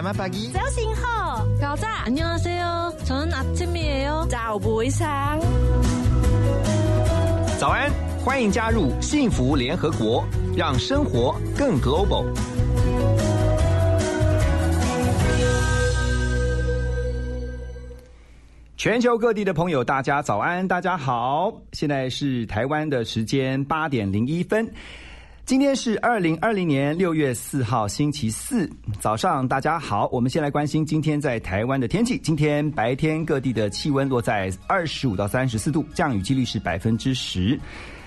吗？Selamat pagi. 早醒好。早安。안녕하세 요。 저는아침이에 요。 早不上。早安，欢迎加入幸福联合国，让生活更 global。全球各地的朋友，大家早安，大家好。现在是台湾的时间八点零一分。 今天是二零二零年六月四号，星期四早上，大家好。我们先来关心今天在台湾的天气。今天白天各地的气温落在二十五到三十四度，降雨几率是百分之十。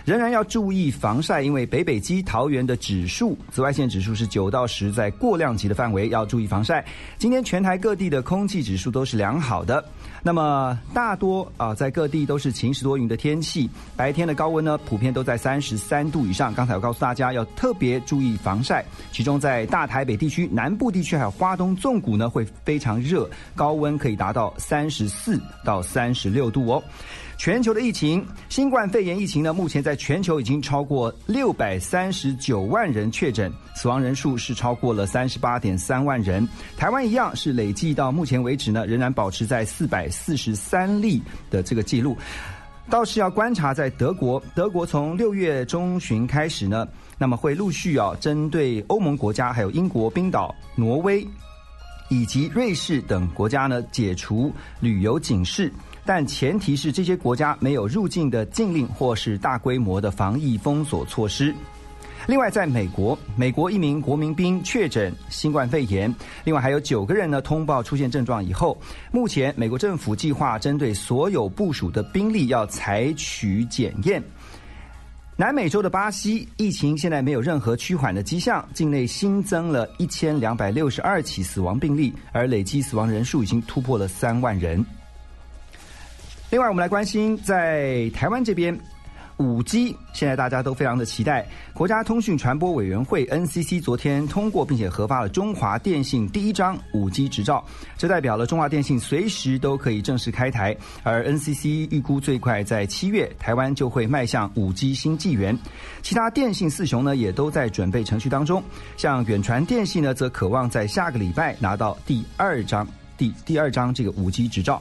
仍然要注意防晒，因为北北基桃园的指数紫外线指数是九到十，在过量级的范围，要注意防晒。今天全台各地的空气指数都是良好的。那么大多啊，在各地都是晴时多云的天气，白天的高温呢，普遍都在三十三度以上。刚才我告诉大家要特别注意防晒，其中在大台北地区、南部地区还有花东纵谷呢，会非常热，高温可以达到三十四到三十六度哦。全球的疫情，新冠肺炎疫情呢，目前在全球已经超过六百三十九万人确诊，死亡人数是超过了三十八点三万人。台湾一样是累计到目前为止呢，仍然保持在四百四十三例的这个记录。倒是要观察在德国，德国从六月中旬开始呢，那么会陆续啊，针对欧盟国家、还有英国、冰岛、挪威以及瑞士等国家呢，解除旅游警示。但前提是这些国家没有入境的禁令或是大规模的防疫封锁措施。另外，在美国，美国一名国民兵确诊新冠肺炎，另外还有九个人呢通报出现症状以后，目前美国政府计划针对所有部署的兵力要采取检验。南美洲的巴西疫情现在没有任何趋缓的迹象，境内新增了一千两百六十二起死亡病例，而累计死亡人数已经突破了三万人。另外，我们来关心在台湾这边，五 G 现在大家都非常的期待。国家通讯传播委员会 NCC 昨天通过并且核发了中华电信第一张五 G 执照，这代表了中华电信随时都可以正式开台。而 NCC 预估最快在七月，台湾就会迈向五 G 新纪元。其他电信四雄呢，也都在准备程序当中。像远传电信呢，则渴望在下个礼拜拿到第二张第第二张这个五 G 执照。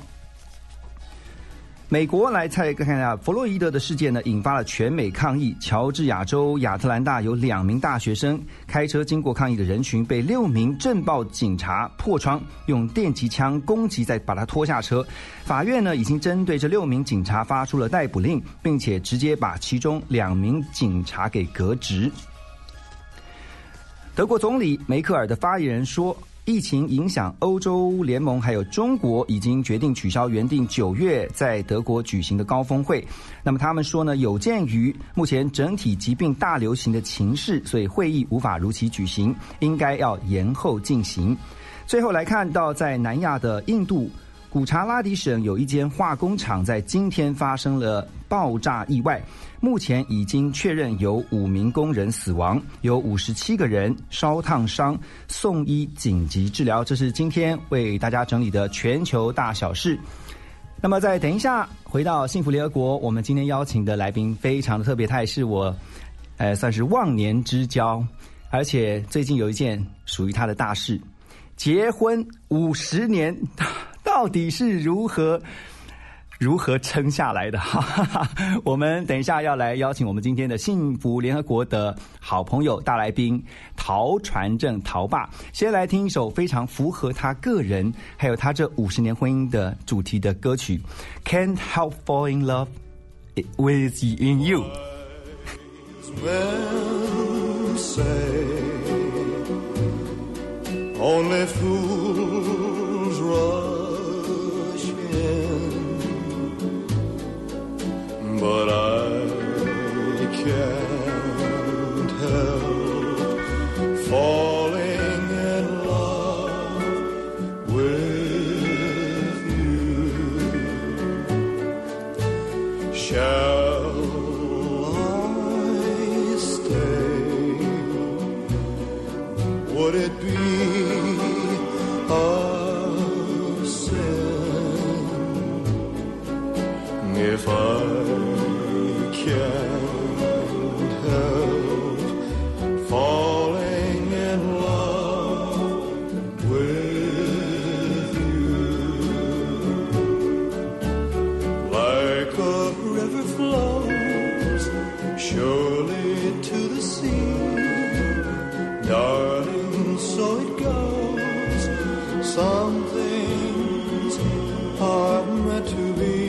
美国来再看一下弗洛伊德的事件呢，引发了全美抗议。乔治亚州亚特兰大有两名大学生开车经过抗议的人群，被六名镇暴警察破窗，用电击枪攻击，再把他拖下车。法院呢已经针对这六名警察发出了逮捕令，并且直接把其中两名警察给革职。德国总理梅克尔的发言人说。疫情影响，欧洲联盟还有中国已经决定取消原定九月在德国举行的高峰会。那么他们说呢，有鉴于目前整体疾病大流行的情势，所以会议无法如期举行，应该要延后进行。最后来看到，在南亚的印度。古查拉迪省有一间化工厂在今天发生了爆炸意外，目前已经确认有五名工人死亡，有五十七个人烧烫伤，送医紧急治疗。这是今天为大家整理的全球大小事。那么，再等一下回到幸福联合国，我们今天邀请的来宾非常的特别，他也是我，呃，算是忘年之交，而且最近有一件属于他的大事，结婚五十年。到底是如何如何撑下来的？哈，我们等一下要来邀请我们今天的幸福联合国的好朋友大来宾陶传正陶爸，先来听一首非常符合他个人还有他这五十年婚姻的主题的歌曲《Can't Help Falling in Love with In You》。But I Some things are meant to be.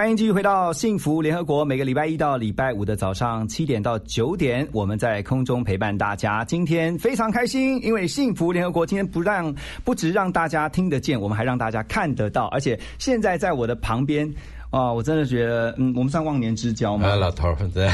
欢迎继续回到幸福联合国，每个礼拜一到礼拜五的早上七点到九点，我们在空中陪伴大家。今天非常开心，因为幸福联合国今天不让不只让大家听得见，我们还让大家看得到，而且现在在我的旁边。啊，我真的觉得，嗯，我们算忘年之交吗？啊，老头儿，对，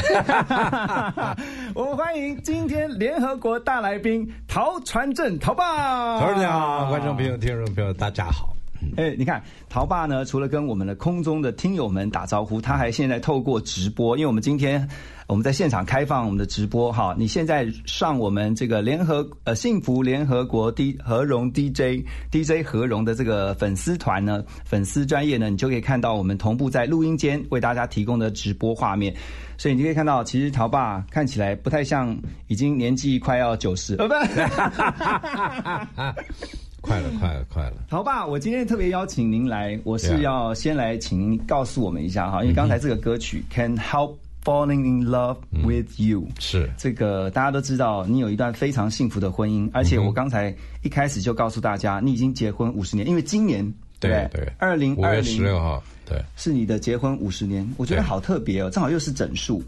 我们欢迎今天联合国大来宾陶传正陶爸。头儿你好，观众朋友、听众朋友，大家好。哎，你看陶爸呢，除了跟我们的空中的听友们打招呼，他还现在透过直播，因为我们今天我们在现场开放我们的直播哈。你现在上我们这个联合呃幸福联合国 D 和荣 DJ DJ 和荣的这个粉丝团呢，粉丝专业呢，你就可以看到我们同步在录音间为大家提供的直播画面。所以你可以看到，其实陶爸看起来不太像已经年纪快要九十，不。快了，快了，快了！好吧，我今天特别邀请您来，我是要先来请您告诉我们一下哈，因为刚才这个歌曲《Can Help Falling in Love with You》是。这个大家都知道，你有一段非常幸福的婚姻，而且我刚才一开始就告诉大家，你已经结婚五十年，因为今年对不对，二零二零十六号，对。是你的结婚五十年，我觉得好特别哦，正好又是整数，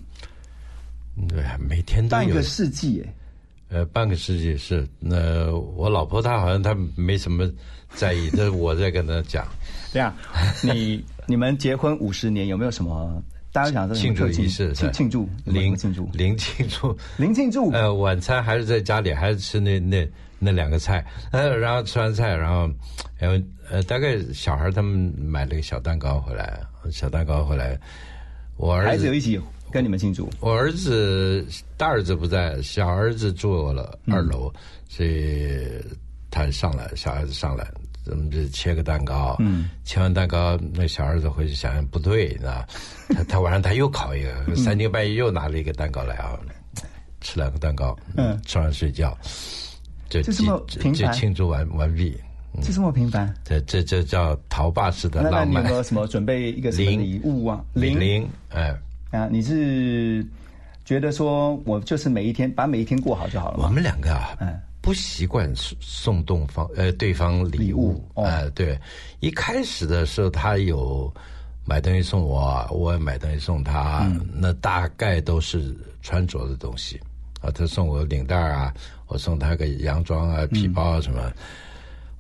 对，每天都有。半个世纪哎。呃半个世纪是。那我老婆她好像她没什么在意，这是我在跟她讲 这样，你你们结婚五十年有没有什么？大家想庆祝仪式，庆庆祝零庆祝零庆祝。零庆祝 呃，晚餐还是在家里，还是吃那那那两个菜，呃，然后吃完菜，然后，然后呃，大概小孩他们买了个小蛋糕回来，小蛋糕回来，我儿子孩子有一起跟你们庆祝。我儿子大儿子不在，小儿子住了二楼，所以他上来，小孩子上来，咱们就切个蛋糕。嗯，切完蛋糕，那小儿子回去想想不对，那 他他晚上他又烤一个，三更半夜又拿了一个蛋糕来啊，吃两个蛋糕，嗯吃完睡觉，就就这么就就庆祝完完毕。就这么平凡？这这这叫陶爸式的浪漫你有没。有什么准备一个什么零礼物啊？零零，哎，啊，你是觉得说我就是每一天把每一天过好就好了我？们两个啊，嗯不习惯送送东方呃对方礼礼物啊，对，一开始的时候他有买东西送我，我也买东西送他，嗯那大概都是穿着的东西啊，他送我领带啊，我送他个洋装啊、皮包啊什么。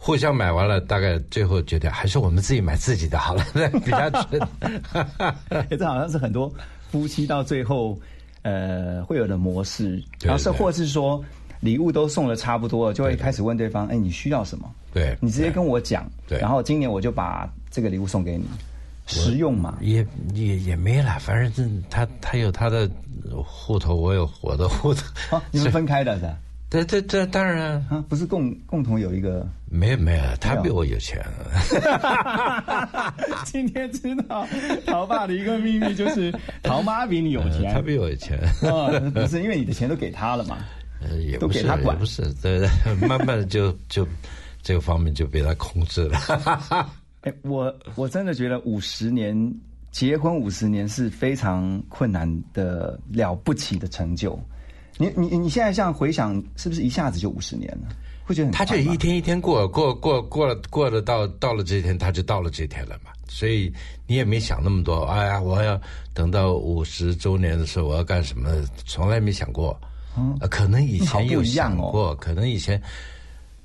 互相买完了，大概最后觉得还是我们自己买自己的好了，比较准。哎这好像是很多夫妻到最后呃会有的模式，然后是对或是说礼物都送的差不多了，就会开始问对方，哎，你需要什么？对你直接跟我讲，对然后今年我就把这个礼物送给你，实用嘛。也也也没了，反正这他他有他的户头，我有我的户头。啊，你们分开的是吧？这这这当然啊啊，不是共共同有一个。没有没有，他比我有钱。今天知道陶爸的一个秘密就是陶妈比你有钱，他比我有钱，哦，不是因为你的钱都给他了嘛？呃，也不是给他管也不是，对，对 慢慢的就就这个方面就被他控制了。哎，我我真的觉得五十年结婚五十年是非常困难的了不起的成就。你你你现在这样回想，是不是一下子就五十年了？会觉得很他就一天一天过，过过过了过了到到了这一天，他就到了这一天了嘛。所以你也没想那么多，哎呀，我要等到五十周年的时候我要干什么，从来没想过。嗯可能以前有想过，可能以前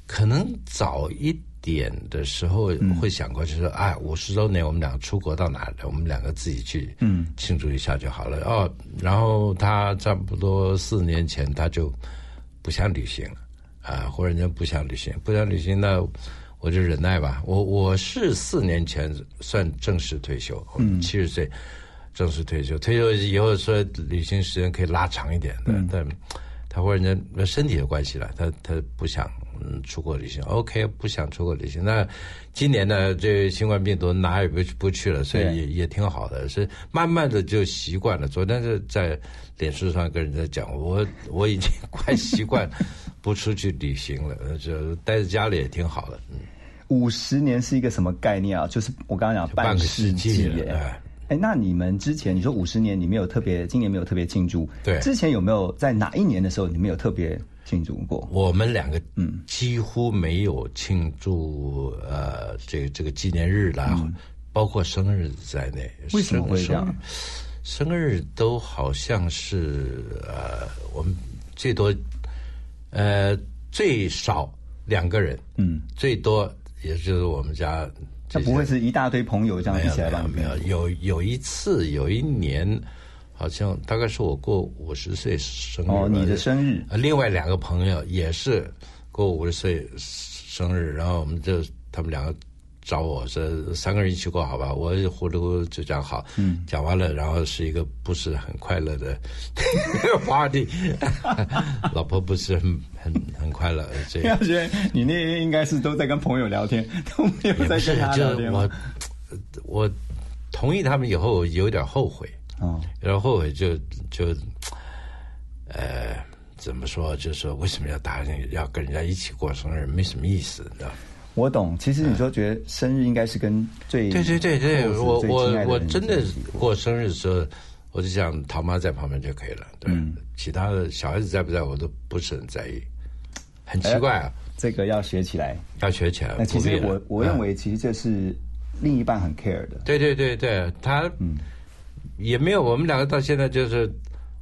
可能早一点的时候会想过，就是说，哎，五十周年我们两个出国到哪里？我们两个自己去嗯庆祝一下就好了。哦，然后他差不多四年前他就不想旅行了啊，忽然间不想旅行，不想旅行那。我就忍耐吧，我我是四年前算正式退休，嗯，七十岁正式退休，退休以后说旅行时间可以拉长一点的，但他忽然间身体的关系了，他他不想嗯出国旅行，OK，不想出国旅行。那今年呢，这新冠病毒哪也不不去了，所以也也挺好的，是慢慢的就习惯了。昨天是在脸书上跟人家讲，我我已经快习惯不出去旅行了，就待在家里也挺好的，嗯。五十年是一个什么概念啊？就是我刚刚讲半个世世纪了耶。哎哎，那你们之前你说五十年你没有特别，今年没有特别庆祝，对之前有没有在哪一年的时候你们有特别庆祝过？我们两个嗯几乎没有庆祝呃这个这个纪念日啦，包括生日在内。嗯为什么会这样生？日都好像是呃我们最多呃最少两个人，嗯，最多也就是我们家这不会是一大堆朋友这样一起来吧？没有有有一次有一年，好像大概是我过五十岁生日哦，你的生日呃另外两个朋友也是过五十岁生日，然后我们就他们两个找我说三个人一起过好吧？我糊里糊涂就讲好，嗯，讲完了，然后是一个不是很快乐的 party，老婆不是很很很快乐，这样觉得你那天应该是都在跟朋友聊天，都没有在跟他聊就我？我同意他们以后，有点后悔。哦，有点后悔就就，呃，怎么说？就是说，为什么要答应要跟人家一起过生日？没什么意思，你知道？我懂。其实你说觉得生日应该是跟最对对对对，我我我真的过过生日的时候，我就想陶妈在旁边就可以了。对，嗯其他的小孩子在不在我都不是很在意，很奇怪啊，这个要学起来。要学起来。哎那其实我我认嗯为其实这是另一半很 care 的。对对对对，他嗯也没有，我们两个到现在就是，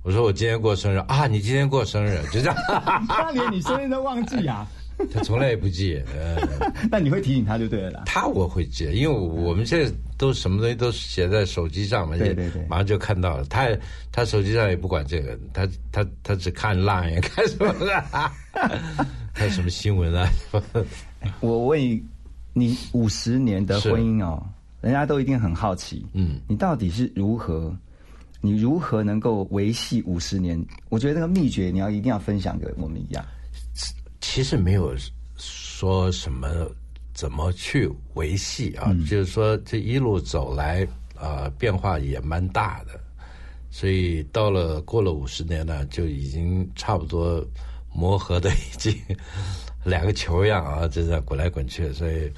我说我今天过生日啊，你今天过生日，就这样，他连你生日都忘记啊？他从来也不记。呃，那你会提醒他就对了啦。他我会记，因为我们现在都什么东西都写在手机上嘛，对对对马上就看到了。他他手机上也不管这个，他他他只看 Line 看什么的，看什么新闻啊？我问你，你五十年的婚姻哦，人家都一定很好奇，嗯，你到底是如何，你如何能够维系五十年？我觉得那个秘诀你要一定要分享给我们一样。其实没有说什么怎么去维系啊，就是说这一路走来啊、呃变化也蛮大的，所以到了过了五十年呢，就已经差不多磨合的已经 两个球一样啊，就在滚来滚去，所以。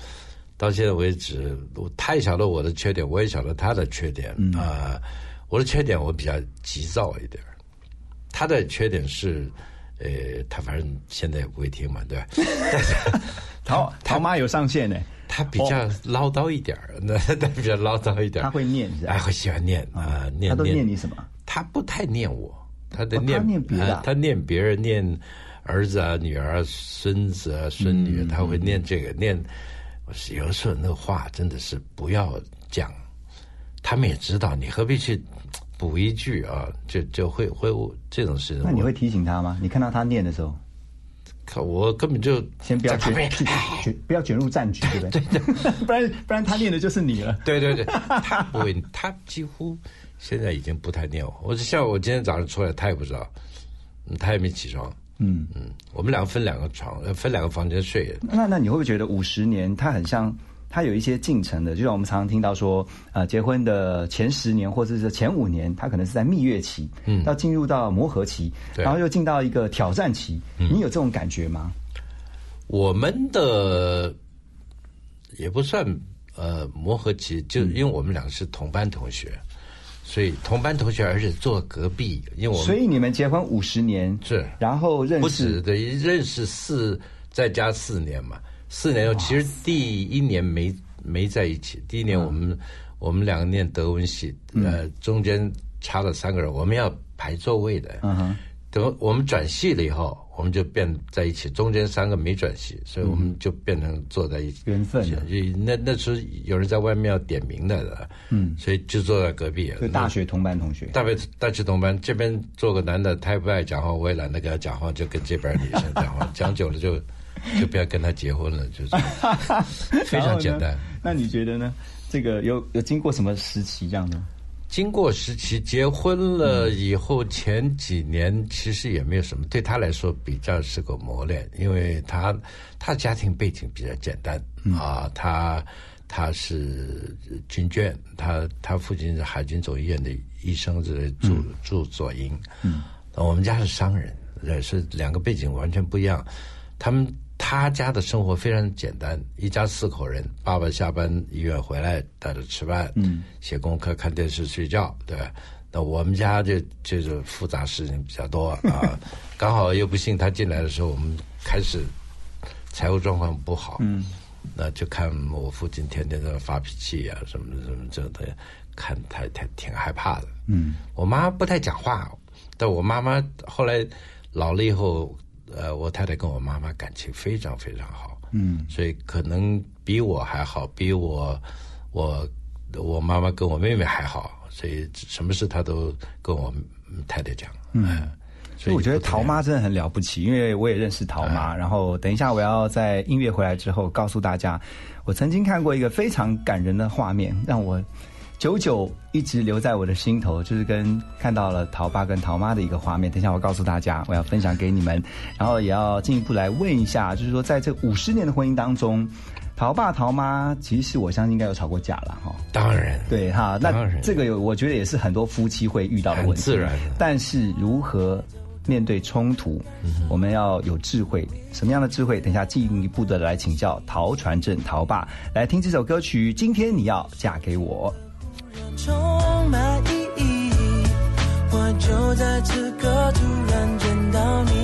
到现在为止，我他也晓得我的缺点，我也晓得他的缺点啊、我的缺点我比较急躁一点，他的缺点是，呃，他反正现在也不会听嘛，对吧？但是陶陶妈有上线呢，他比较唠叨一点儿，那他比较唠叨一点儿，他会念是吧哎，会喜欢念啊，念他都念你什么？他不太念我，他的哦念、他念别的啊啊他念别人，念儿子啊、女儿啊、孙子啊、孙女，嗯他会念这个念。我是有时候那个话真的是不要讲，他们也知道，你何必去补一句啊？就就会会这种事情。那你会提醒他吗？你看到他念的时候，看我根本就先不要卷卷不要卷入战局，对不对？对对 不然不然他念的就是你了。对对对，他不会，他几乎现在已经不太念我。我就像我今天早上出来，他也不知道，嗯他也没起床。嗯嗯，我们两个分两个床，呃分两个房间睡。那那你会不会觉得五十年它很像？它有一些进程的，就像我们常常听到说，呃，结婚的前十年或者是前五年，它可能是在蜜月期，嗯，要进入到磨合期，对然后又进到一个挑战期。你有这种感觉吗？我们的也不算呃磨合期，就因为我们两个是同班同学，所以同班同学，而且坐隔壁，因为我们所以你们结婚五十年，是。然后认识不止识，的认识四再加四年嘛，四年后其实第一年没没在一起，第一年我们、我们两个念德文系，呃，中间差了三个人，我们要排座位的，嗯哼，等我们转系了以后，我们就变在一起，中间三个没转系，所以我们就变成坐在一起。缘分就那那时候有人在外面要点名的，嗯，所以就坐在隔壁。就大学同班同学。大学大学同班，这边坐个男的，他也不爱讲话，我也懒得跟他讲话，就跟这边女生讲话，讲久了就 就不要跟他结婚了，就是 非常简单。那你觉得呢？这个有有经过什么时期这样的？经过时期结婚了以后，前几年其实也没有什么，对他来说比较是个磨练，因为他他的家庭背景比较简单啊，他他是军眷，他他父亲是海军总医院的医生，是驻驻左营，嗯，我们家是商人，也是两个背景完全不一样，他们。他家的生活非常简单，一家四口人，爸爸下班医院回来带着吃饭，嗯，写功课、看电视、睡觉，对吧？那我们家就就是复杂事情比较多 啊。刚好又不幸他进来的时候，我们开始财务状况不好，嗯，那就看我父亲天天在发脾气啊，什么什么这的，看他他挺害怕的，嗯。我妈不太讲话，但我妈妈后来老了以后。呃，我太太跟我妈妈感情非常非常好，嗯，所以可能比我还好，比我我我妈妈跟我妹妹还好，所以什么事她都跟我太太讲，嗯，所以我觉得陶妈真的很了不起，因为我也认识陶妈，然后等一下我要在音乐回来之后告诉大家，我曾经看过一个非常感人的画面，让我。久久一直留在我的心头，就是跟看到了陶爸跟陶妈的一个画面。等一下我告诉大家，我要分享给你们，然后也要进一步来问一下，就是说在这五十年的婚姻当中，陶爸陶妈其实我相信应该有吵过架了哈。当然，对哈，那这个有我觉得也是很多夫妻会遇到的问题。自然，但是如何面对冲突，我们要有智慧。什么样的智慧？等一下进一步的来请教陶传正陶爸，来听这首歌曲。今天你要嫁给我。充满意义，我就在此刻突然见到你。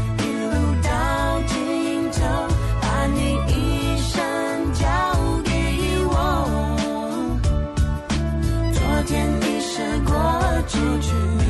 出去，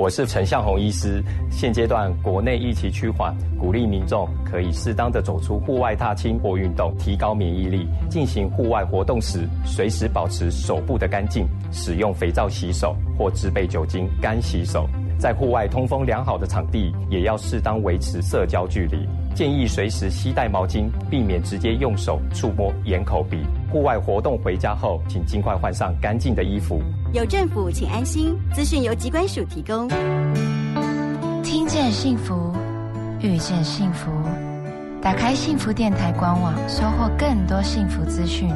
我是陈向红医师。现阶段国内疫情趋缓，鼓励民众可以适当的走出户外踏青或运动，提高免疫力。进行户外活动时，随时保持手部的干净，使用肥皂洗手或制备酒精干洗手。在户外通风良好的场地，也要适当维持社交距离。建议随时携带毛巾，避免直接用手触摸眼、口、鼻。户外活动回家后，请尽快换上干净的衣服。有政府，请安心。资讯由机关署提供。听见幸福，遇见幸福。打开幸福电台官网，收获更多幸福资讯。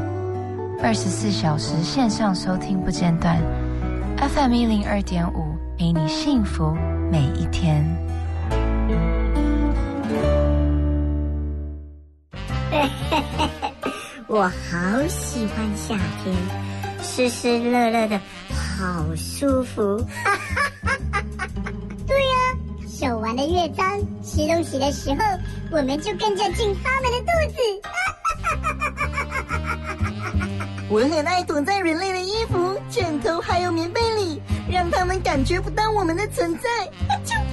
二十四小时线上收听不间断，FM 一零二点五，陪你幸福每一天。我好喜欢夏天，湿湿热热的，好舒服。对呀、手玩的越脏，吃东西的时候，我们就跟着进他们的肚子。我很爱躲在人类的衣服、枕头还有棉被里，让他们感觉不到我们的存在。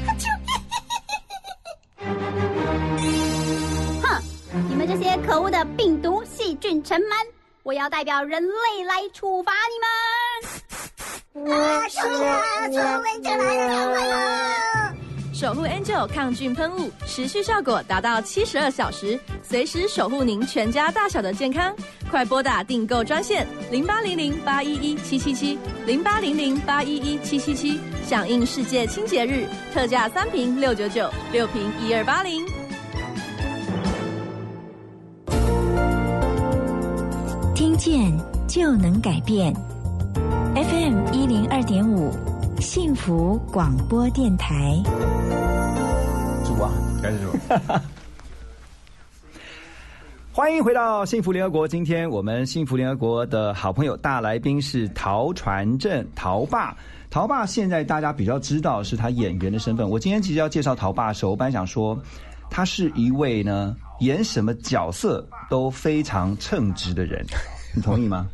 可恶的病毒细菌尘螨，我要代表人类来处罚你们！啊，是啊，臭味就来了！守护 Angel 抗菌喷雾，持续效果达到七十二小时，随时守护您全家大小的健康。快拨打订购专线零八零零八一一七七七零八零零八一一七七七，响应世界清洁日，特价三瓶六九九，六瓶一二八零。听见就能改变。FM 一零二点五，幸福广播电台。主啊，开始说。欢迎回到幸福联合国。今天我们幸福联合国的好朋友大来宾是陶传正，陶爸。陶爸现在大家比较知道是他演员的身份。我今天其实要介绍陶爸的时候，我本来想说他是一位呢演什么角色都非常称职的人，你同意吗？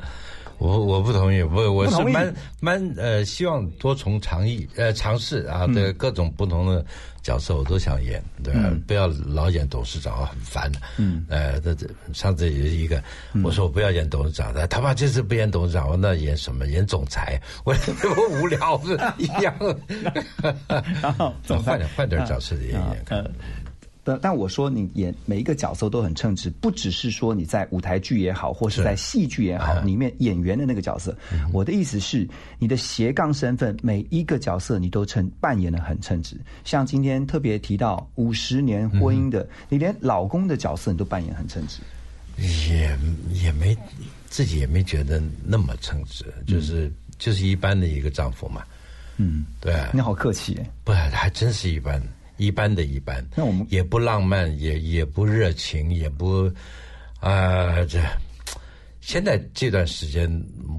我我不同意，我，我是蛮蛮呃，希望多重尝意呃尝试啊，对各种不同的角色我都想演，对吧，嗯不要老演董事长，很烦的。嗯呃，这这上次也是一个，我说我不要演董事长的，他爸这次不演董事长，我那演什么？演总裁？我我无聊是一样。然后换点换点角色演演看。呃但但我说你演每一个角色都很称职，不只是说你在舞台剧也好，或是在戏剧也好，嗯里面演员的那个角色。我的意思是，你的斜杠身份，每一个角色你都称扮演的很称职。像今天特别提到五十年婚姻的，你连老公的角色你都扮演很称职。也也没自己也没觉得那么称职，就是、就是一般的一个丈夫嘛。嗯，对啊，你好客气耶。不，还真是一般，一般的一般。那我们也不浪漫，也也不热情，也不啊、这现在这段时间，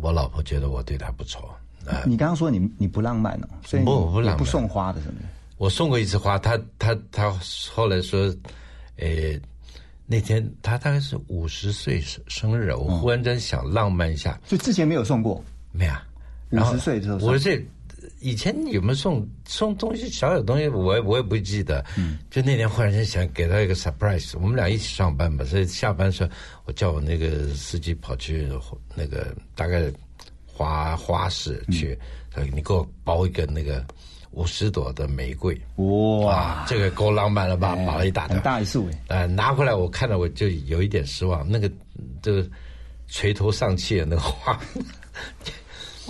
我老婆觉得我对她不错啊。你刚刚说你你不浪漫哦，所以你不不浪漫不送花的什么的。我送过一次花，她她她后来说，诶、那天她大概是五十岁生生日，我忽然间想浪漫一下，所以之前没有送过，没有啊。五十岁之后送我这以前有没有送送东西小小东西，我也我也不记得。嗯，就那天忽然间想给他一个 surprise，我们俩一起上班嘛，所以下班时候我叫我那个司机跑去那个大概花花市去，他说你给我包一个那个五十朵的玫瑰，哇。啊，这个够浪漫了吧？包了一大很，大一束哎，呃，拿回来我看到我就有一点失望，那个这个垂头丧气的那个花，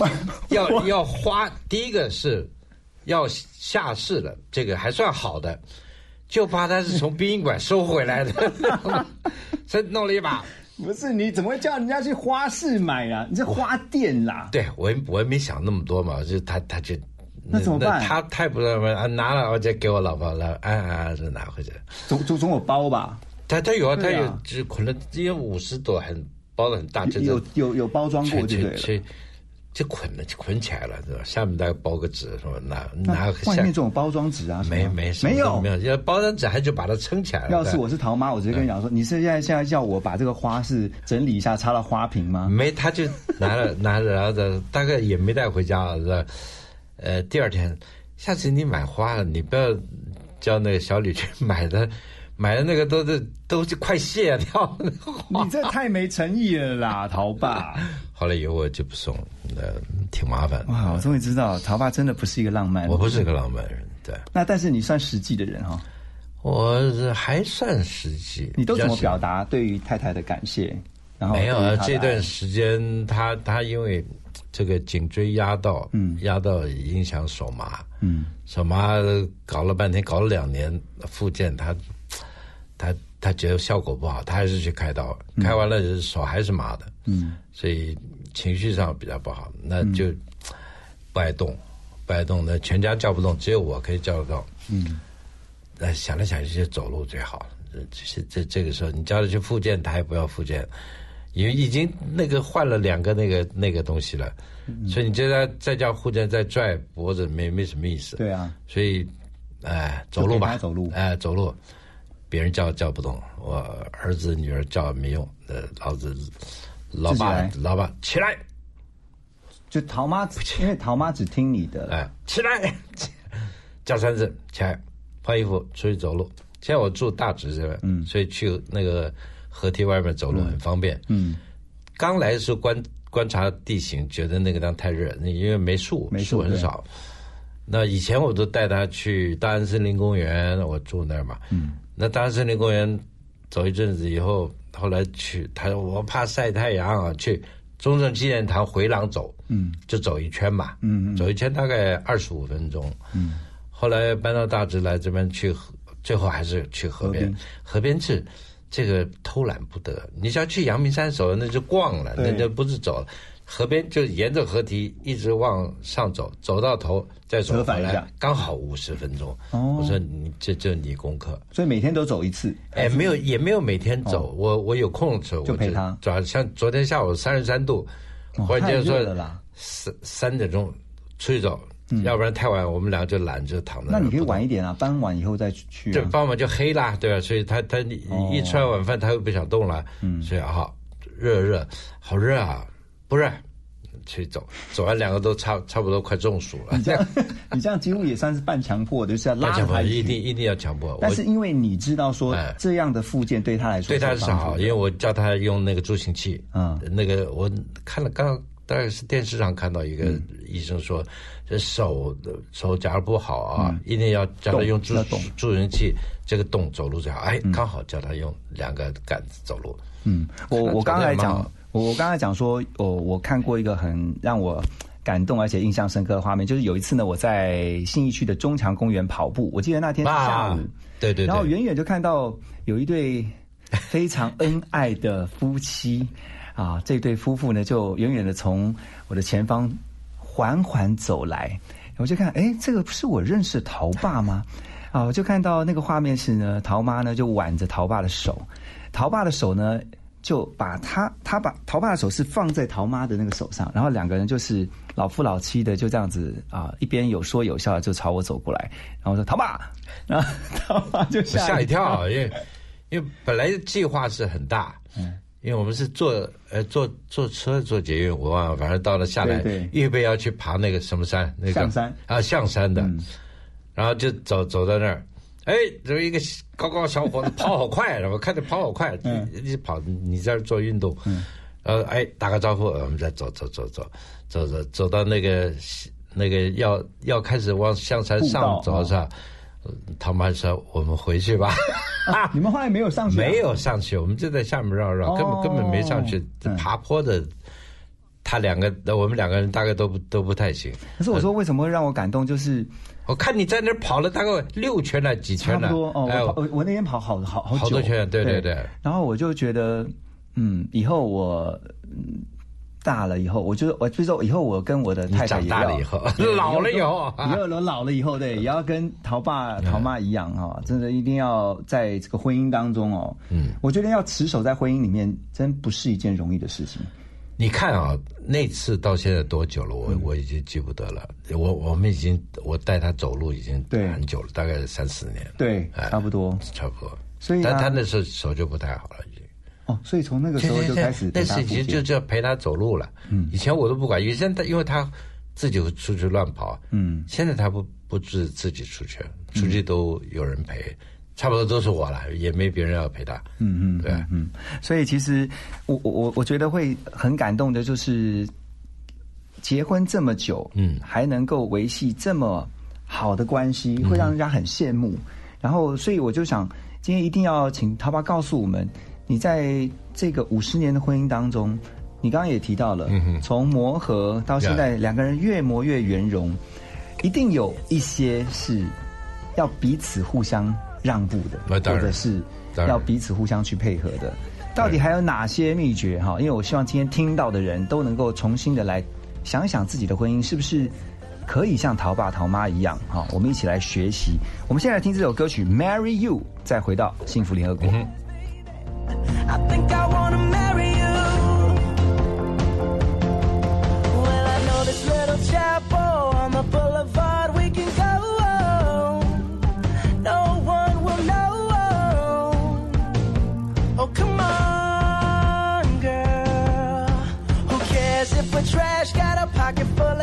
要要花，第一个是要下市了，这个还算好的，就怕他是从殡仪馆收回来的，所以弄了一把。不是你怎么会叫人家去花市买啊？你这花店啦，对我也我也没想那么多嘛，就他他就那怎么办他太不知道，啊拿了我再给我老婆了，啊啊就拿回去。总总总有包吧？他他有啊，他有对啊就是捆了，因为五十朵很包的很大，这有有有包装过就对了。去就捆了，就捆起来了，是吧？下面大概包个纸，是吧？拿拿那个下外面这种包装纸啊，没没没有没有，要包装纸还就把它撑起来了。要是我是陶妈，我直接跟你讲说，你是现在现在叫我把这个花是整理一下，插到花瓶吗？没，他就拿了 拿着，然后的大概也没带回家，是吧？呃，第二天，下次你买花了，你不要叫那个小李去买的，买的那个都是都是快谢掉。你这太没诚意了啦，陶爸！后来以后我就不送，呃，挺麻烦的。哇，我终于知道陶爸真的不是一个浪漫人。我不是个浪漫人，对，那但是你算实际的人哈、我还算实际。你都怎么表达对于太太的感谢？然后没有啊，这段时间他他因为这个颈椎压到，嗯，压到影响手麻，嗯，手麻搞了半天，搞了两年复健，他他他觉得效果不好，他还是去开刀，开完了手还是麻的，嗯，所以情绪上比较不好，那就不爱动，不爱动，那全家叫不动，只有我可以叫得动，嗯，那想来想去就走路最好了。这这这这个时候，你叫他去复健，他也不要复健，因为已经那个换了两个那个那个东西了，所以你叫他再叫护健再拽脖子没没什么意思。对啊，所以哎走路吧，走路哎走路，别人叫叫不动，我儿子女儿叫没用，呃老子老爸老爸起来，就陶妈，因为陶妈只听你的，哎起来，叫三次起来，换衣服出去走路。现在我住大直这边，嗯，所以去那个河堤外面走路很方便。嗯，刚来的时候观观察地形，觉得那个地方太热，那因为没树，没树很少。那以前我都带他去大安森林公园，我住那儿嘛。嗯，那大安森林公园走一阵子以后，后来去，他说我怕晒太阳啊，去中正纪念堂回廊走，嗯，就走一圈嘛，走一圈大概二十五分钟，嗯，后来搬到大直来这边去，最后还是去河边。河边，河边是这个偷懒不得，你只要去阳明山走，那就逛了，对。那就不是走了。河边就沿着河堤一直往上走，走到头再走回来刚好五十分钟。哦。我说你这这你功课，所以每天都走一次。哎，没有也没有每天走，我我有空的时候我就陪他。主要像昨天下午三十三度，哦忽然间说三三点钟出去走，要不然太晚我们俩就懒着躺在儿那你可以晚一点啊，傍晚以后再去这啊。傍晚就黑啦，对吧？所以他他一吃完晚饭，他又不想动了，嗯，所以啊，热热，好热啊，不是，去走，走完两个都差差不多快中暑了。你。这样，你这样几乎也算是半强迫的，就是要拉要强迫，一定一定要强迫。我但是因为你知道说哎。这样的附件对他来说对他是好，因为我叫他用那个助行器，嗯，那个我看了刚大概是电视上看到一个嗯。医生说，这手的手假如不好啊，一定要叫他用助助行器，这个动走路最好。哎，刚好叫他用两个杆子走路。嗯，我我刚才讲我我刚才讲说，我我看过一个很让我感动而且印象深刻的画面，就是有一次呢，我在信义区的中强公园跑步，我记得那天下午，对对，然后远远就看到有一对非常恩爱的夫妻啊，这对夫妇呢就远远的从我的前方缓缓走来，我就看，哎，这个不是我认识陶爸吗？啊，我就看到那个画面是呢，陶妈呢就挽着陶爸的手，陶爸的手呢就把他他把陶爸的手是放在陶妈的那个手上，然后两个人就是老夫老妻的就这样子啊，一边有说有笑的就朝我走过来，然后我说陶爸，然后陶爸就我吓一一跳，因为因为本来计划是很大，嗯，因为我们是坐呃坐坐车坐捷运，我忘了，反正到了下来预备要去爬那个什么山，那个象山。啊象山的，然后就走走到那儿，哎，有一个高高小伙子跑好快，然后看着跑好快，一直跑，你在这做运动，嗯，呃，哎，打个招呼，呃我们再走走走走走走走到那个那个要要开始往香山上走上，呃他妈说我们回去吧，啊你们后来没有上去啊？没有上去，我们就在下面绕绕，根本哦根本没上去，嗯。爬坡的。他两个，我们两个人大概都不都不太行。可是我说为什么会让我感动，就是我看你在那儿跑了大概六圈了，几圈了，差不多哦。哎我跑我我那天跑好好好久，好多圈对对。对然后我就觉得，嗯，以后我嗯大了以后，我觉得我就说以后我跟我的太太也你长大了以后老了以后以后我老了以后，对，也要跟陶爸陶妈一样哈、真的一定要在这个婚姻当中哦，嗯，我觉得要持守在婚姻里面，真不是一件容易的事情。你看啊，那次到现在多久了？我、嗯我已经记不得了。我我们已经我带他走路已经对很久了，大概三四年。对，哎差不多。差不多。所以他那时候手就不太好了，已经。哦，所以从那个时候就开始那时已经就就要陪他走路了。嗯，以前我都不管，以前他因为他自己会出去乱跑。嗯，现在他不不自自己出去，出去都有人陪，差不多都是我了，也没别人要陪他。嗯嗯，对。嗯。嗯，所以其实我我我我觉得会很感动的，就是结婚这么久，嗯，还能够维系这么好的关系，会让人家很羡慕。然后，所以我就想，今天一定要请涛爸告诉我们，你在这个五十年的婚姻当中，你刚刚也提到了，从磨合到现在，两个人越磨越圆融，一定有一些是要彼此互相让步的，或者是要彼此互相去配合的。到底还有哪些秘诀哈？因为我希望今天听到的人都能够重新的来想一想自己的婚姻是不是可以像陶爸陶妈一样哈？我们一起来学习。我们先来听这首歌曲《Marry You》，再回到幸福联合国。I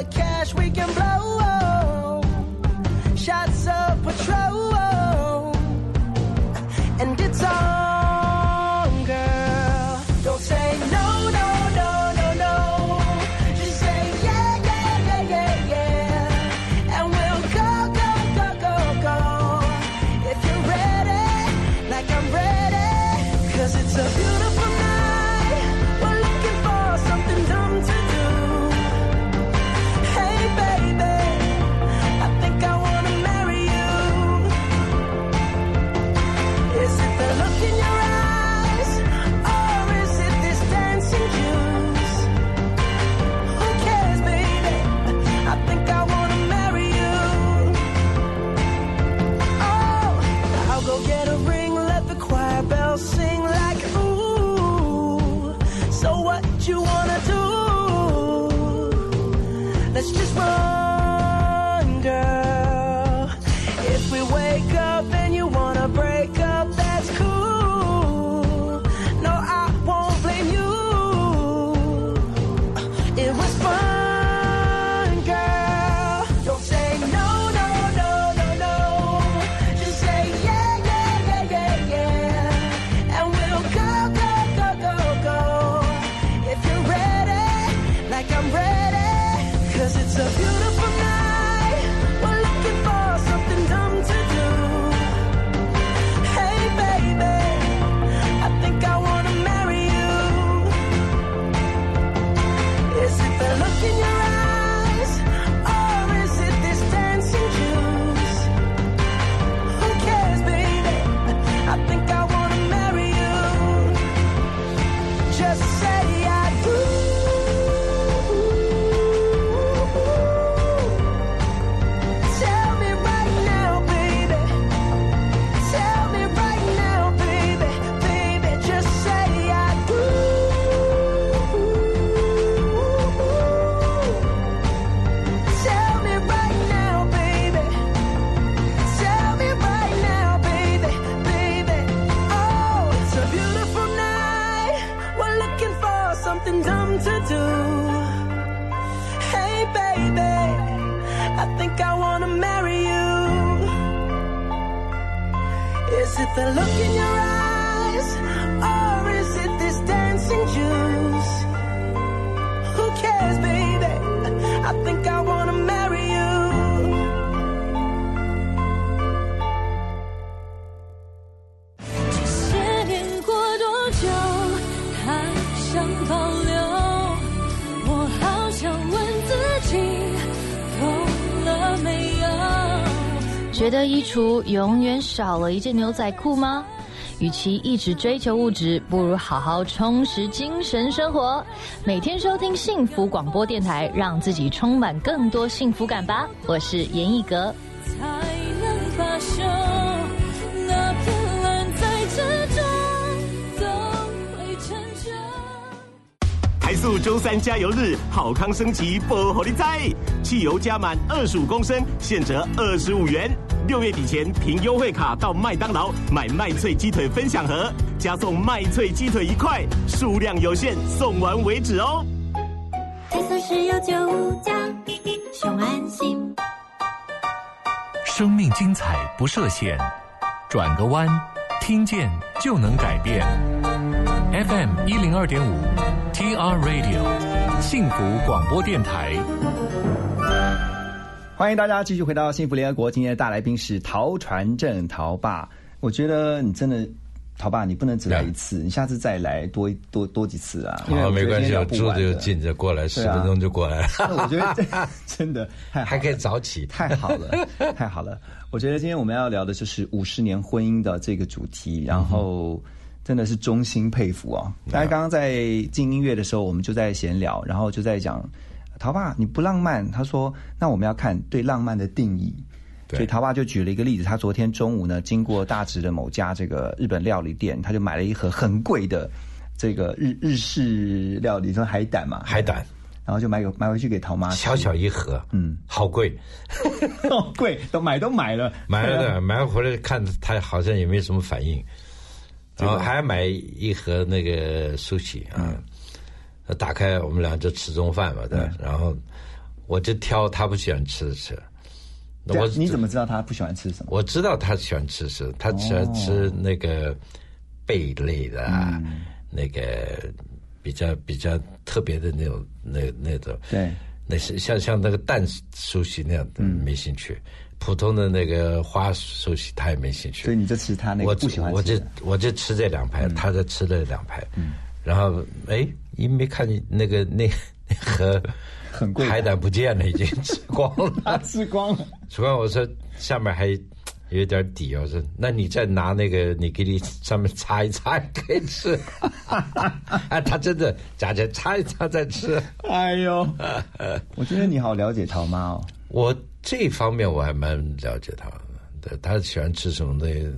cash we can blow. Shots 永远少了一件牛仔裤吗？与其一直追求物质，不如好好充实精神生活。每天收听幸福广播电台，让自己充满更多幸福感吧。我是严艺格。才能罢休。那片蓝在之中，总会成就。台塑周三加油日，好康升级不火力在，汽油加满二十五公升，现折二十五元。六月底前凭优惠卡到麦当劳买麦脆鸡腿分享盒，加送麦脆鸡腿一块，数量有限，送完为止哦。台塑石油九加，熊安心。生命精彩不设限，转个弯，听见就能改变。FM 一零二点五，TR Radio，幸福广播电台。欢迎大家继续回到幸福联合国。今天的大来宾是陶传正陶爸。我觉得你真的，陶爸，你不能只来一次，你下次再来多多多几次啊。好，没关系，我住今天聊不完的就近，着过来，十分钟就过来了。我觉得 这真的太还可以早起，太好了，太好了。我觉得今天我们要聊的就是五十年婚姻的这个主题，然后真的是衷心佩服哦。大家刚刚在进音乐的时候，我们就在闲聊，然后就在讲陶爸你不浪漫，他说那我们要看对浪漫的定义。所以陶爸就举了一个例子，他昨天中午呢，经过大直的某家这个日本料理店，他就买了一盒很贵的这个日日式料理，说海胆嘛，海胆，然后就买给买回去给陶妈，小小一盒，嗯，好贵，好 贵，都买都买了，买了的，买回来看他好像也没什么反应，然后还买一盒那个苏喜啊，打开我们俩就吃中饭嘛，对，然后我就挑他不喜欢吃的吃。那我啊你怎么知道他不喜欢吃什么？我知道他喜欢吃什么，他喜欢吃那个贝类的啊，那个比较比较特别的那种那那种。对，那是像像那个蛋熟悉那样的没兴趣，普通的那个花熟悉他也没兴趣。所以你就吃他那个我不喜欢我就。我就吃这两排，他在吃这两排。然后哎，一没看见那个那那盒 很贵海胆不见了，已经吃光了。他吃光了。吃光，我说下面还有点底，我说那你再拿那个，你给你上面擦一擦，可以吃。啊，他真的夹起来擦一擦再吃。哎呦，我觉得你好了解陶妈哦。我这方面我还蛮了解他的，他喜欢吃什么东西，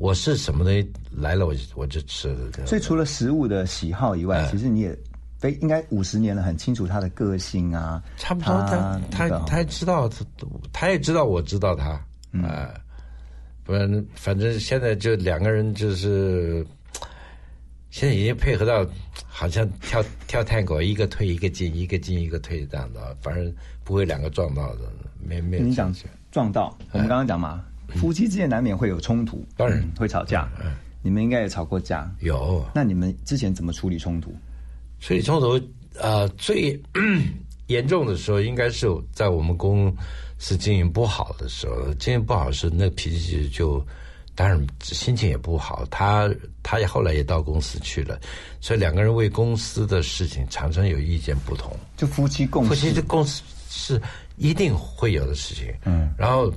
我是什么东西来了我就我就吃。所以除了食物的喜好以外，其实你也非应该五十年了，很清楚他的个性啊。差不多，他他那个他也知道，他他也知道我知道他，啊，不然反正现在就两个人就是，现在已经配合到好像跳跳探戈，一个退一个进，一个进一个退这样的，反正不会两个撞到的，没没有你讲撞到，我们刚刚讲嘛，夫妻之间难免会有冲突，嗯当然嗯会吵架。嗯你们应该也吵过架，有。那你们之前怎么处理冲突？所以冲突呃最 严重的时候，应该是在我们公司经营不好的时候，经营不好时，那脾气就当然心情也不好。他他也后来也到公司去了，所以两个人为公司的事情常常有意见不同。就夫妻共夫妻这公司是一定会有的事情。嗯，然后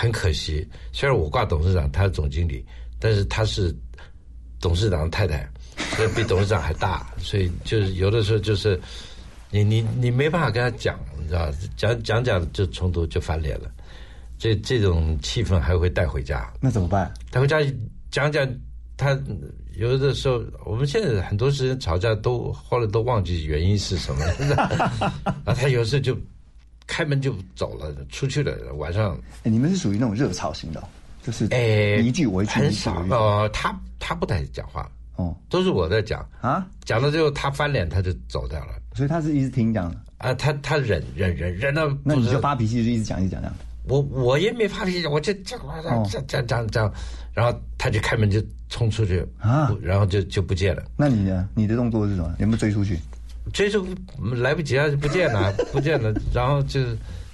很可惜，虽然我挂董事长，他是总经理，但是他是董事长的太太，所以比董事长还大，所以就是有的时候就是你你你没办法跟他讲，你知道，讲讲讲就冲突就翻脸了，这这种气氛还会带回家。那怎么办？带回家讲讲他。有的时候，我们现在很多时间吵架都后来都忘记原因是什么了，啊，他有时候就开门就走了，出去了，晚上。哎，你们是属于那种热吵型的哦，就是哎，你一句我一句，很少哦。他他不太讲话，哦，都是我在讲啊。讲到最后他翻脸，他就走掉了。所以他是一直听讲啊，他他忍忍忍忍到，那你就发脾气就一直讲一直讲这样。我我也没发脾气，我就讲讲讲讲讲，然后他就开门就冲出去啊，然后就就不见了。那你呢？你的动作是什么？有没有追出去？追出来不及啊，就不见了，不见了，然后就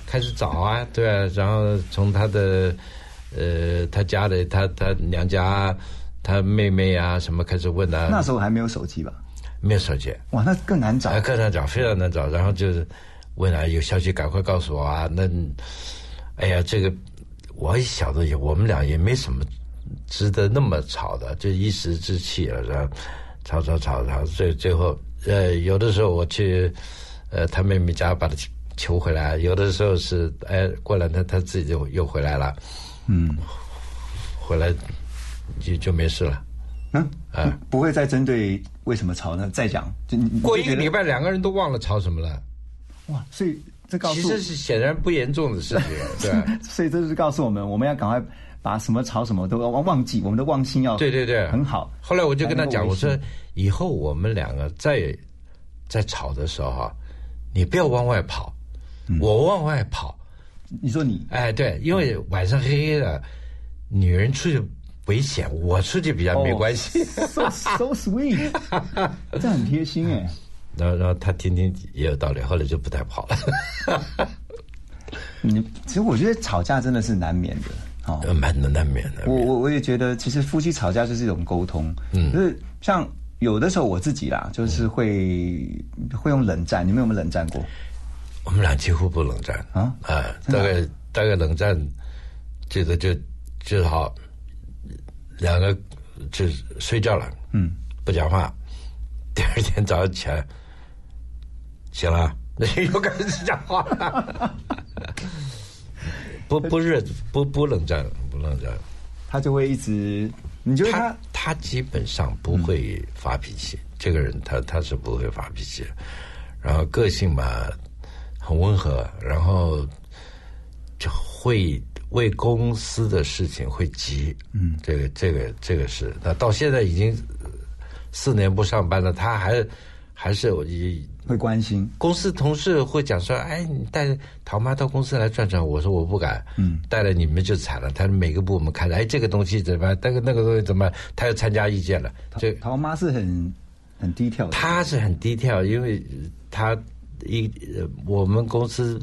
开始找啊，对啊，然后从他的呃他家里他他娘家他妹妹啊什么开始问啊。那时候还没有手机吧？没有手机。哇，那更难找。啊，更难找，非常难找。然后就是问啊，有消息赶快告诉我啊。那，哎呀，这个我也晓得，我们俩也没什么值得那么吵的，就一时之气了，然后吵吵吵吵，最最后，呃，有的时候我去，呃，他妹妹家把他求回来，有的时候是，哎，过两天他自己就又回来了，嗯，回来就就没事了。嗯，啊，不会再针对为什么吵呢？再讲，就过一个礼拜，两个人都忘了吵什么了。哇，所以这告诉其实是显然不严重的事情，对吧。所以这就是告诉我们，我们要赶快把什么吵什么都要忘忘记，我们的忘性要对对对很好。后来我就跟他讲，我说以后我们两个在在吵的时候哈，你不要往外跑，我往外跑。你说你哎，对，因为晚上黑黑的，女人出去危险，我出去比较没关系。So so sweet，这很贴心哎。然后然后他听听也有道理，后来就不太跑了。你 其实我觉得吵架真的是难免的哦，蛮难免的。我我我也觉得，其实夫妻吵架就是一种沟通，嗯。就是像有的时候我自己啦，就是会会用冷战，你们有没有冷战过？我们俩几乎不冷战。啊？啊，大概大概冷战，这个就就好，两个就睡觉了，嗯，不讲话，第二天早上起来，醒了，又开始讲话了，不不热不不冷战不冷战，他就会一直，你觉得他他基本上不会发脾气，这个人他他是不会发脾气，然后个性嘛很温和，然后就会为公司的事情会急，嗯，这个这个这个是，那到现在已经四年不上班了，他还还是以会关心公司同事会讲说，哎，你带陶妈到公司来转转，我说我不敢，嗯，带了你们就惨了。他每个部门看着，哎，这个东西怎么办？那个那个东西怎么办？他要参加意见了。这陶妈是很很低调的，他是很低调，因为他一呃我们公司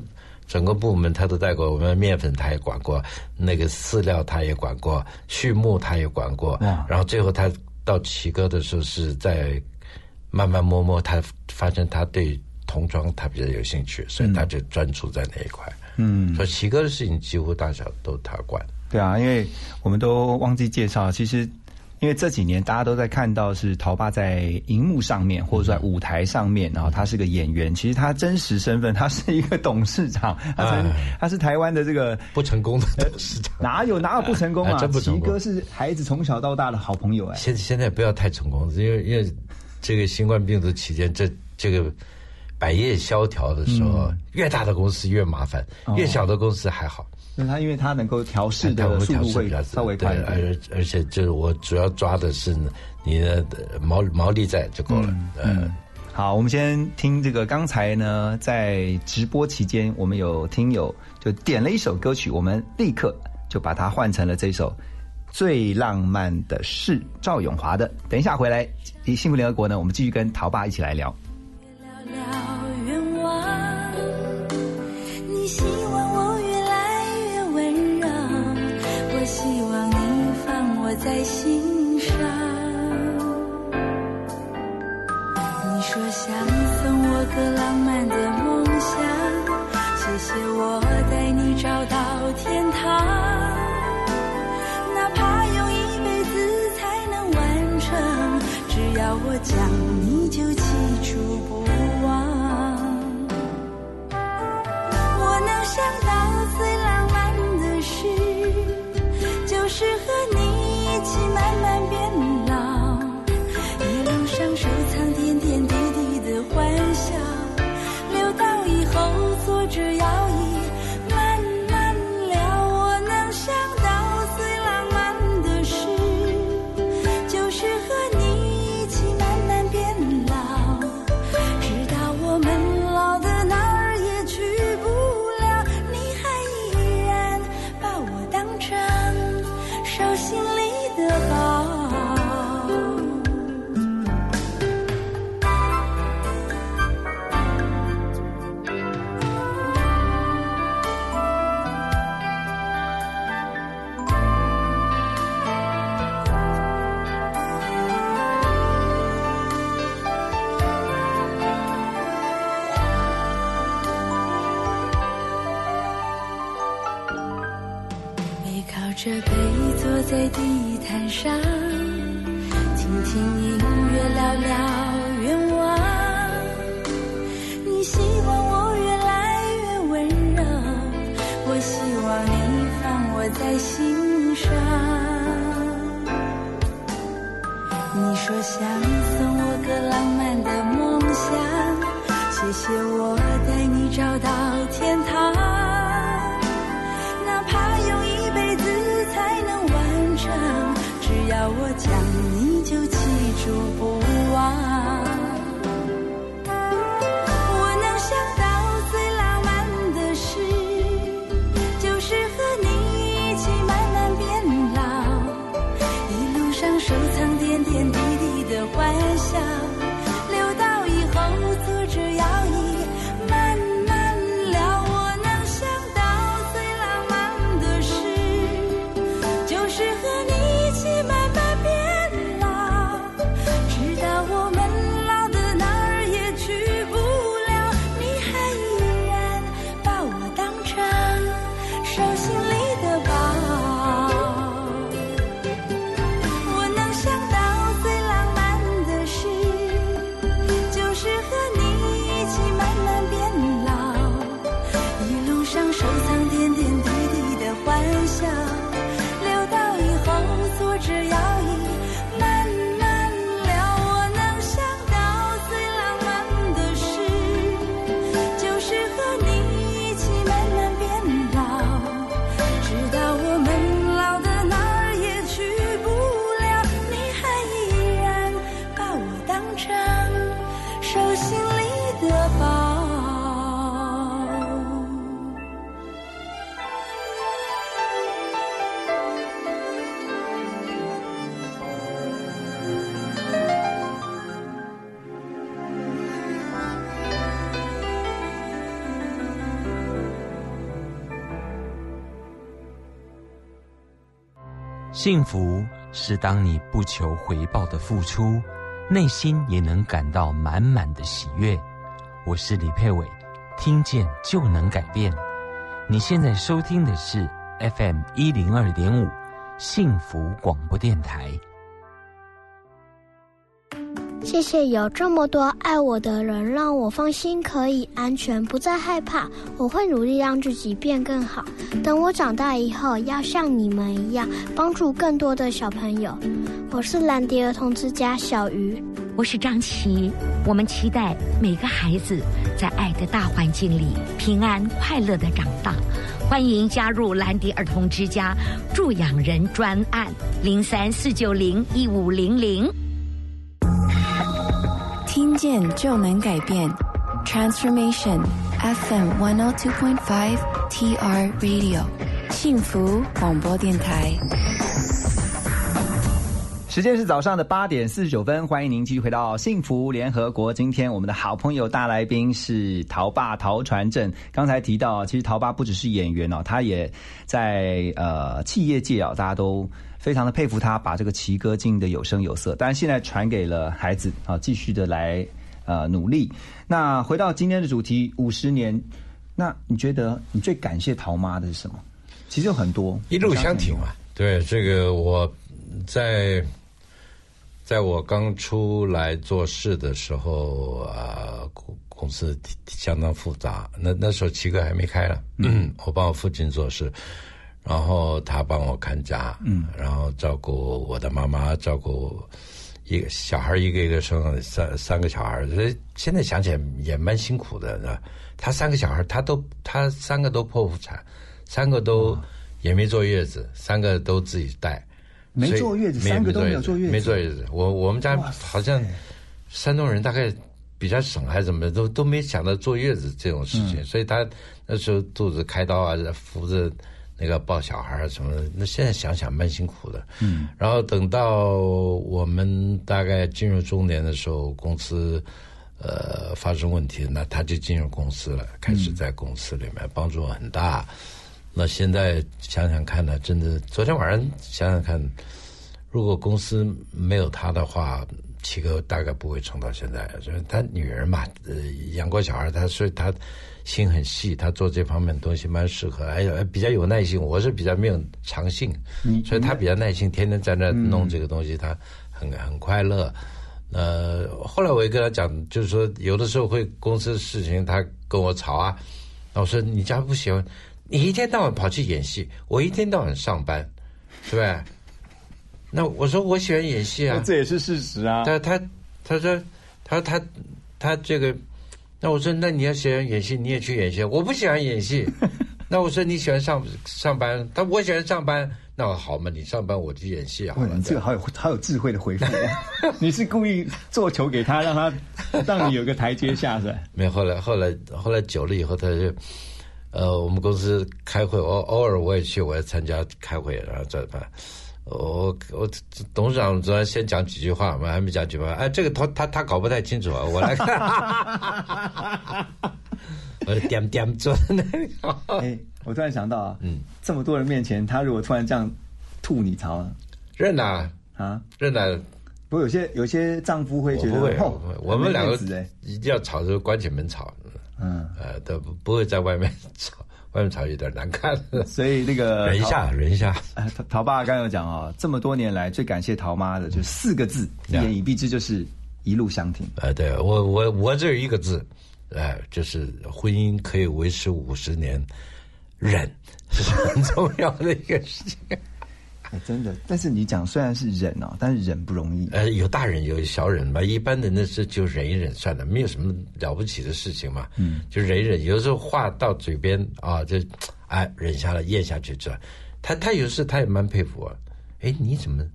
整个部门他都带过，我们面粉他也管过，那个饲料他也管过，畜牧他也管过，然后最后他到奇哥的时候是在慢慢摸摸，他发现他对童装他比较有兴趣，所以他就专注在那一块。嗯所以奇哥的事情几乎大小都他管。对啊，因为我们都忘记介绍，其实因为这几年大家都在看到是陶爸在荧幕上面或者在舞台上面，然后他是个演员，其实他真实身份他是一个董事长，他是、哎他是台湾的这个不成功的董事长，哪有哪有不成功啊？哎真不成功奇哥是孩子从小到大的好朋友哎、现现在不要太成功，因为因为这个新冠病毒期间，这这个百业萧条的时候，嗯越大的公司越麻烦，哦越小的公司还好。那他因为他能够调试的速度会稍微快一点。而而且就是我主要抓的是你的毛毛利在就够了。嗯，好，我们先听这个。刚才呢，在直播期间，我们有听友就点了一首歌曲，我们立刻就把它换成了这首《最浪漫的事》，赵永华的。等一下回来，幸福联合国呢，我们继续跟陶爸一起来聊。愿望，你希望我越来越温柔，我希望你放我在心上。你说想送我个浪漫的梦想，谢谢我我带你找到天堂。哪怕用一辈子才能完成，只要我讲，幸福是当你不求回报的付出，内心也能感到满满的喜悦。我是李佩伟，听见就能改变。你现在收听的是 FM 一零二点五幸福广播电台。谢谢有这么多爱我的人，让我放心，可以安全，不再害怕。我会努力让自己变更好。等我长大以后，要像你们一样，帮助更多的小朋友。我是兰迪儿童之家小鱼，我是张琪。我们期待每个孩子在爱的大环境里平安快乐的长大。欢迎加入兰迪儿童之家助养人专案零三四九零一五零零。听见就能改变，Transformation FM 102.5 TR Radio 幸福广播电台。时间是早上的八点四十九分，欢迎您继续回到幸福联合国。今天我们的好朋友大来宾是陶爸陶传正。刚才提到，其实陶爸不只是演员哦，他也在呃企业界啊，大家都非常的佩服他，把这个奇歌经营的有声有色。当然，现在传给了孩子啊，继续的来呃努力。那回到今天的主题，五十年，那你觉得你最感谢陶妈的是什么？其实有很多，一路相挺嘛。对，这个我在。在我刚出来做事的时候啊，公公司相当复杂。那那时候七哥还没开了，嗯，我帮我父亲做事，然后他帮我看家，嗯，然后照顾我的妈妈，照顾一个小孩，一个一个生三三个小孩。所以现在想起来也蛮辛苦的，是吧？他三个小孩，他都他三个都剖腹产，三个都也没坐月子，三个都自己带。没坐月子，三个都没有坐月子。没坐月子，我我们家好像山东人大概比较省还是怎么，都都没想到坐月子这种事情。所以他那时候肚子开刀啊，扶着那个抱小孩什么的。那现在想想蛮辛苦的。嗯。然后等到我们大概进入中年的时候，公司呃发生问题，那他就进入公司了，开始在公司里面帮助很大。那现在想想看呢，真的，昨天晚上想想看，如果公司没有他的话，七哥大概不会撑到现在。所以他女儿嘛，呃，养过小孩，他所以他心很细，他做这方面东西蛮适合，哎呀，比较有耐心。我是比较没有长性，所以他比较耐心，天天在那弄这个东西，他很很快乐。呃，后来我也跟他讲，就是说有的时候会公司的事情，他跟我吵啊，那我说你家不行，你一天到晚跑去演戏，我一天到晚上班，对不对？那我说我喜欢演戏啊，这也是事实啊。他他他说他他他这个，那我说那你要喜欢演戏，你也去演戏。我不喜欢演戏，那我说你喜欢上上班，他我喜欢上班，那我好嘛，你上班我去演戏好哇，了。你这个好有好有智慧的回复哦，你是故意做球给他，让他让你有个台阶下是吧？没有，后来后来后来久了以后，他就呃，我们公司开会，我偶尔我也去，我也参加开会，然后这办。我我董事长昨天先讲几句话，我还没讲几句话。哎，这个他他他搞不太清楚啊，我来看。我就点点做那个。哎，我突然想到啊，嗯，这么多人面前，他如果突然这样吐你槽，认呐啊，认呐。不过有些有些丈夫会觉得，我不会哦，我们两个一定要吵就关起门吵，嗯，呃，都不不会在外面吵，外面吵有点难看。所以那个 忍一下，忍一下。哎，陶陶爸刚刚有讲哦，这么多年来最感谢陶妈的就四个字，一言以蔽之就是一路相挺。哎，对我我我这有一个字，哎，就是婚姻可以维持五十年，忍是很重要的一个事情。哎，真的，但是你讲虽然是忍哦，但是忍不容易。呃，有大忍有小忍吧，一般的那是就忍一忍算了，没有什么了不起的事情嘛。嗯，就忍一忍，有时候话到嘴边啊，就哎忍下来咽下去这。他他有时他也蛮佩服我，哎，你怎么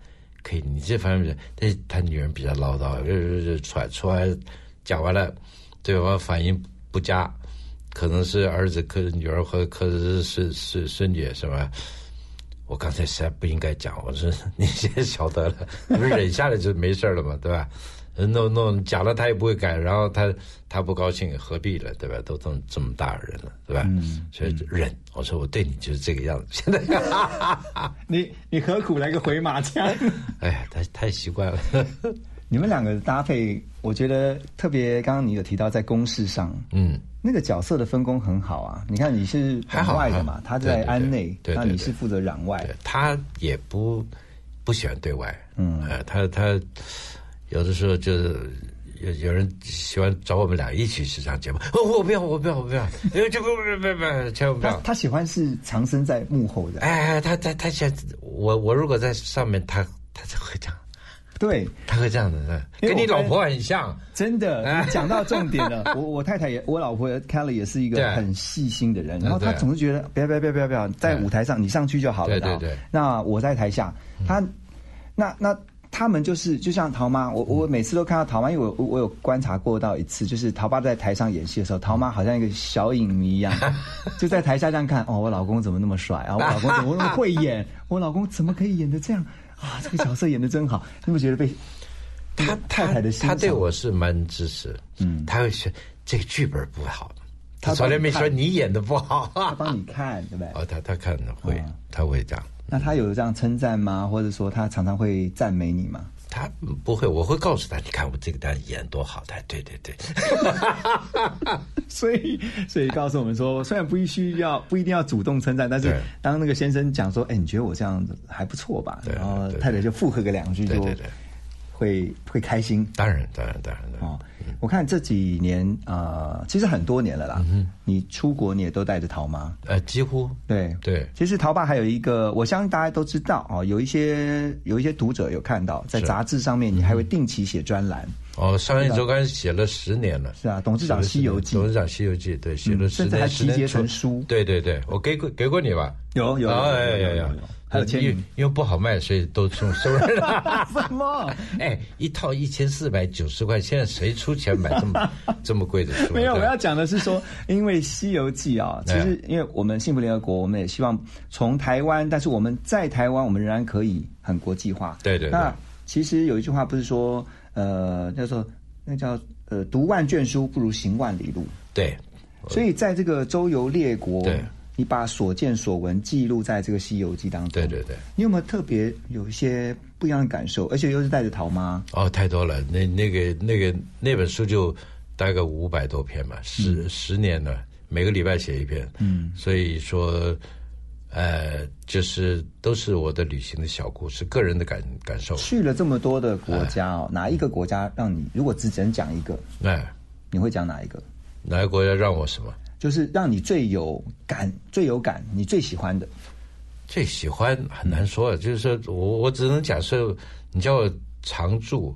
可以？你这方面，但他女人比较唠叨，呃，出来出来讲完了，对方反应不佳，可能是儿子，可是女儿和可能是孙孙孙女是吧？我刚才实在不应该讲，我说你现在晓得了，不是忍下来就没事了嘛，对吧？弄弄讲了他也不会改，然后他他不高兴，何必了，对吧？都这么这么大人了，对吧？嗯所以忍。我说我对你就是这个样子，现在 你你何苦来个回马枪？哎呀，太太习惯了。你们两个的搭配，我觉得特别。刚刚你有提到在公事上，嗯，那个角色的分工很好啊。你看你是还好攘外的嘛，他在安内，对那你是负责攘外。他也不不喜欢对外，嗯，呃，他他有的时候就是有有人喜欢找我们俩一起去上节目，哦，我不要，我不要，我不要，呃，这不不不不，千万不要。他他喜欢是藏身在幕后的，哎哎，他他他想我我如果在上面，他他就会这样，对，他会这样的，跟你老婆很像，真的，你讲到重点了。我我太太也，我老婆 Kelly 也是一个很细心的人，嗯然后她总是觉得不要不要不要不要不要，在舞台上你上去就好了，对对对。嗯那我在台下，他那那。他们就是就像陶妈，我我每次都看到陶妈，因为我我我有观察过到一次，就是陶爸在台上演戏的时候，陶妈好像一个小影迷一样，就在台下这样看，哦，我老公怎么那么帅啊，我老公怎么那么会演，我老公怎么可以演的这样啊，这个角色演的真好，你不觉得被他太太的欣赏他对我是蛮支持，嗯，他会说这个剧本不好，他从来没说你演的不好，他帮你看，对不对？哦，他他看的会，他会这样。那他有这样称赞吗？或者说他常常会赞美你吗？他不会，我会告诉他，你看我这个单演多好，他对对对，所以，所以告诉我们说，虽然不需要不一定要主动称赞，但是当那个先生讲说：“哎，你觉得我这样子还不错吧？”然后太太就附和个两句，就会会开心。当然当然当然的。哦，我看这几年呃，其实很多年了啦。嗯你出国你也都带着陶妈，呃，几乎对对。其实陶爸还有一个，我相信大家都知道哦，有一些有一些读者有看到，在杂志上面你还会定期写专栏。哦，商业周刊写了十年了。是啊，董事长西游记，董事长西游记，对，写了十年，甚至还集结成书。对对对，我给过给过你吧？有有有有有呀呀有，还有签名因为因为不好卖，所以都送收人了。什么？哎，一套一千四百九十块，现在谁出钱买这么 这么贵的书？没有，我要讲的是说，因为《西游记》啊，其实因为我们幸福联合国，我们也希望从台湾，但是我们在台湾，我们仍然可以很国际化。对对对那其实有一句话不是说，呃，叫做那叫呃，读万卷书不如行万里路。对，所以在这个周游列国对，你把所见所闻记录在这个《西游记》当中。对对对。你有没有特别有一些不一样的感受？而且又是带着桃妈。哦，太多了。那那个那个那本书就大概五百多篇吧，十、十年了，每个礼拜写一篇。嗯，所以说，呃，就是都是我的旅行的小故事，个人的感感受。去了这么多的国家哦，哪一个国家让你如果只只能讲一个，哎，你会讲哪一个？哪个国家让我什么？就是让你最有感、最有感、你最喜欢的。最喜欢很难说，就是说我我只能假设你叫我常住，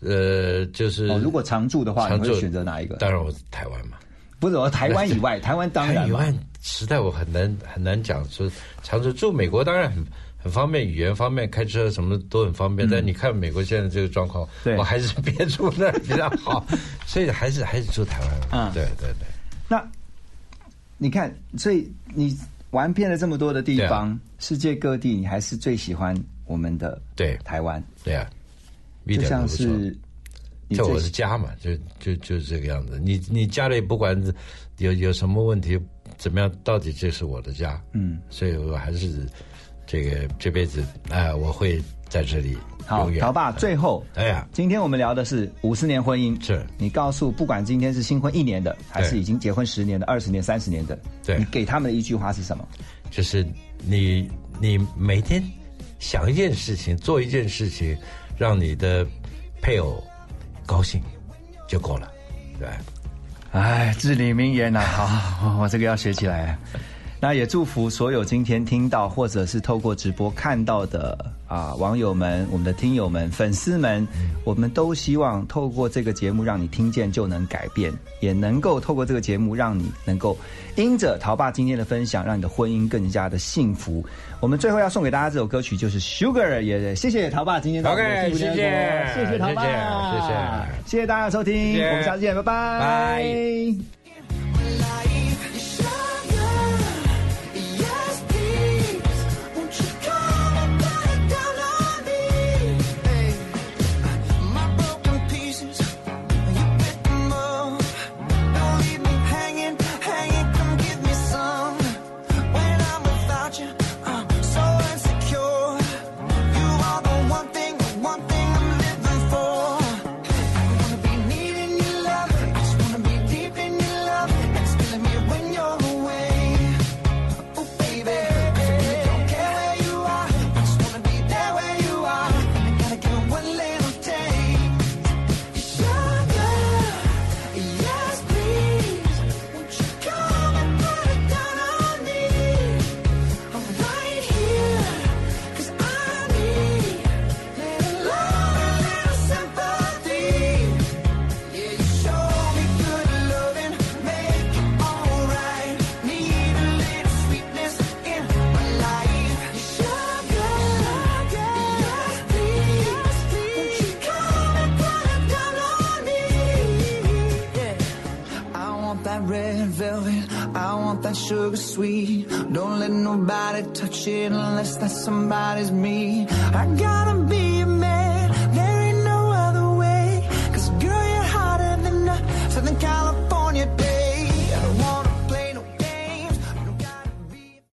呃，就是、哦，如果常住的话，你会选择哪一个？当然我是台湾嘛。不是，我台湾以外，台湾当然嘛台湾时代我很难很难讲说常住住美国当然很很方便，语言方面开车什么都很方便。但你看美国现在这个状况，对我还是 别住那儿比较好，所以还是还是住台湾。嗯对对对。那你看，所以你玩遍了这么多的地方，世界各地，你还是最喜欢我们的对台湾。对啊，一就像是这我是家嘛，就就就是这个样子。你你家里不管有有什么问题怎么样，到底这是我的家。嗯，所以我还是这个这辈子哎、我会在这里好。陶爸，最后，哎呀，今天我们聊的是五十年婚姻。是你告诉，不管今天是新婚一年的，还是已经结婚十年的、二十年、三十年的，对你给他们的一句话是什么？就是你你每天想一件事情，做一件事情，让你的配偶高兴就够了，对。哎，至理名言呐、好，我这个要学起来。那也祝福所有今天听到或者是透过直播看到的啊网友们、我们的听友们、粉丝们，我们都希望透过这个节目让你听见就能改变，也能够透过这个节目让你能够因着陶爸今天的分享，让你的婚姻更加的幸福。我们最后要送给大家这首歌曲就是《Sugar》，也谢谢陶爸今天到我们的 OK，谢谢谢谢陶爸，谢谢谢谢。大家的收听，我们下次见，拜拜，拜。Sugar sweet. Don't let nobody touch it unless that somebody's me. I gotta be